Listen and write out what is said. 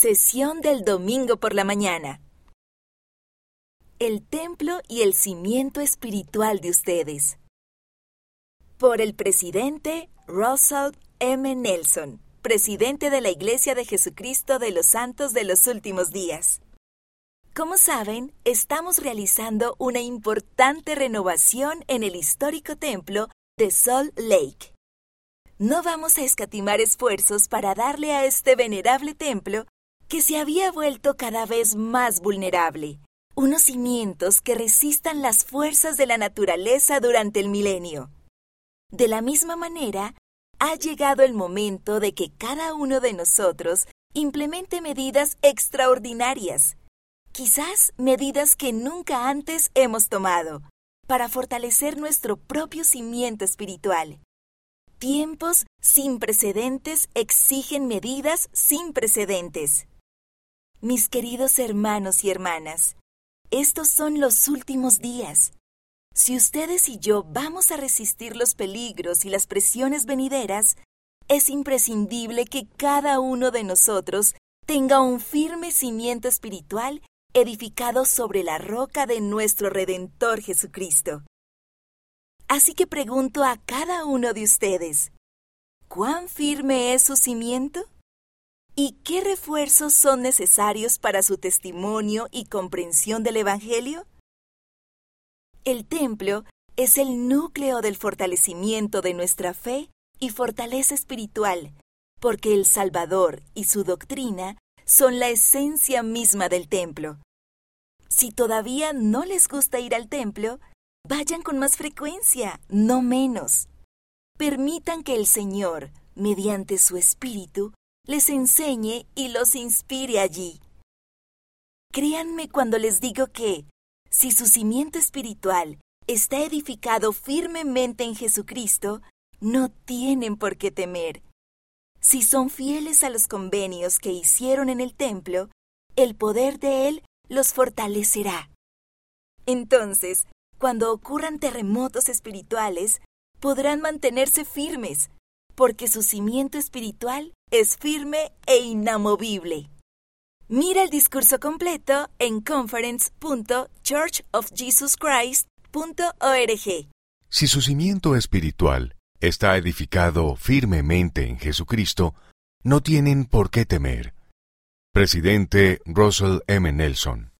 Sesión del domingo por la mañana. El templo y el cimiento espiritual de ustedes. Por el presidente Russell M. Nelson, presidente de la Iglesia de Jesucristo de los Santos de los Últimos Días. Como saben, estamos realizando una importante renovación en el histórico templo de Salt Lake. No vamos a escatimar esfuerzos para darle a este venerable templo que se había vuelto cada vez más vulnerable, unos cimientos que resistan las fuerzas de la naturaleza durante el milenio. De la misma manera, ha llegado el momento de que cada uno de nosotros implemente medidas extraordinarias, quizás medidas que nunca antes hemos tomado, para fortalecer nuestro propio cimiento espiritual. Tiempos sin precedentes exigen medidas sin precedentes. Mis queridos hermanos y hermanas, estos son los últimos días. Si ustedes y yo vamos a resistir los peligros y las presiones venideras, es imprescindible que cada uno de nosotros tenga un firme cimiento espiritual edificado sobre la roca de nuestro Redentor Jesucristo. Así que pregunto a cada uno de ustedes, ¿cuán firme es su cimiento? ¿Y qué refuerzos son necesarios para su testimonio y comprensión del Evangelio? El templo es el núcleo del fortalecimiento de nuestra fe y fortaleza espiritual, porque el Salvador y su doctrina son la esencia misma del templo. Si todavía no les gusta ir al templo, vayan con más frecuencia, no menos. Permitan que el Señor, mediante su Espíritu, les enseñe y los inspire allí. Créanme cuando les digo que, si su cimiento espiritual está edificado firmemente en Jesucristo, no tienen por qué temer. Si son fieles a los convenios que hicieron en el templo, el poder de Él los fortalecerá. Entonces, cuando ocurran terremotos espirituales, podrán mantenerse firmes, porque su cimiento espiritual es firme e inamovible. Mira el discurso completo en conference.churchofjesuschrist.org. Si su cimiento espiritual está edificado firmemente en Jesucristo, no tienen por qué temer. Presidente Russell M. Nelson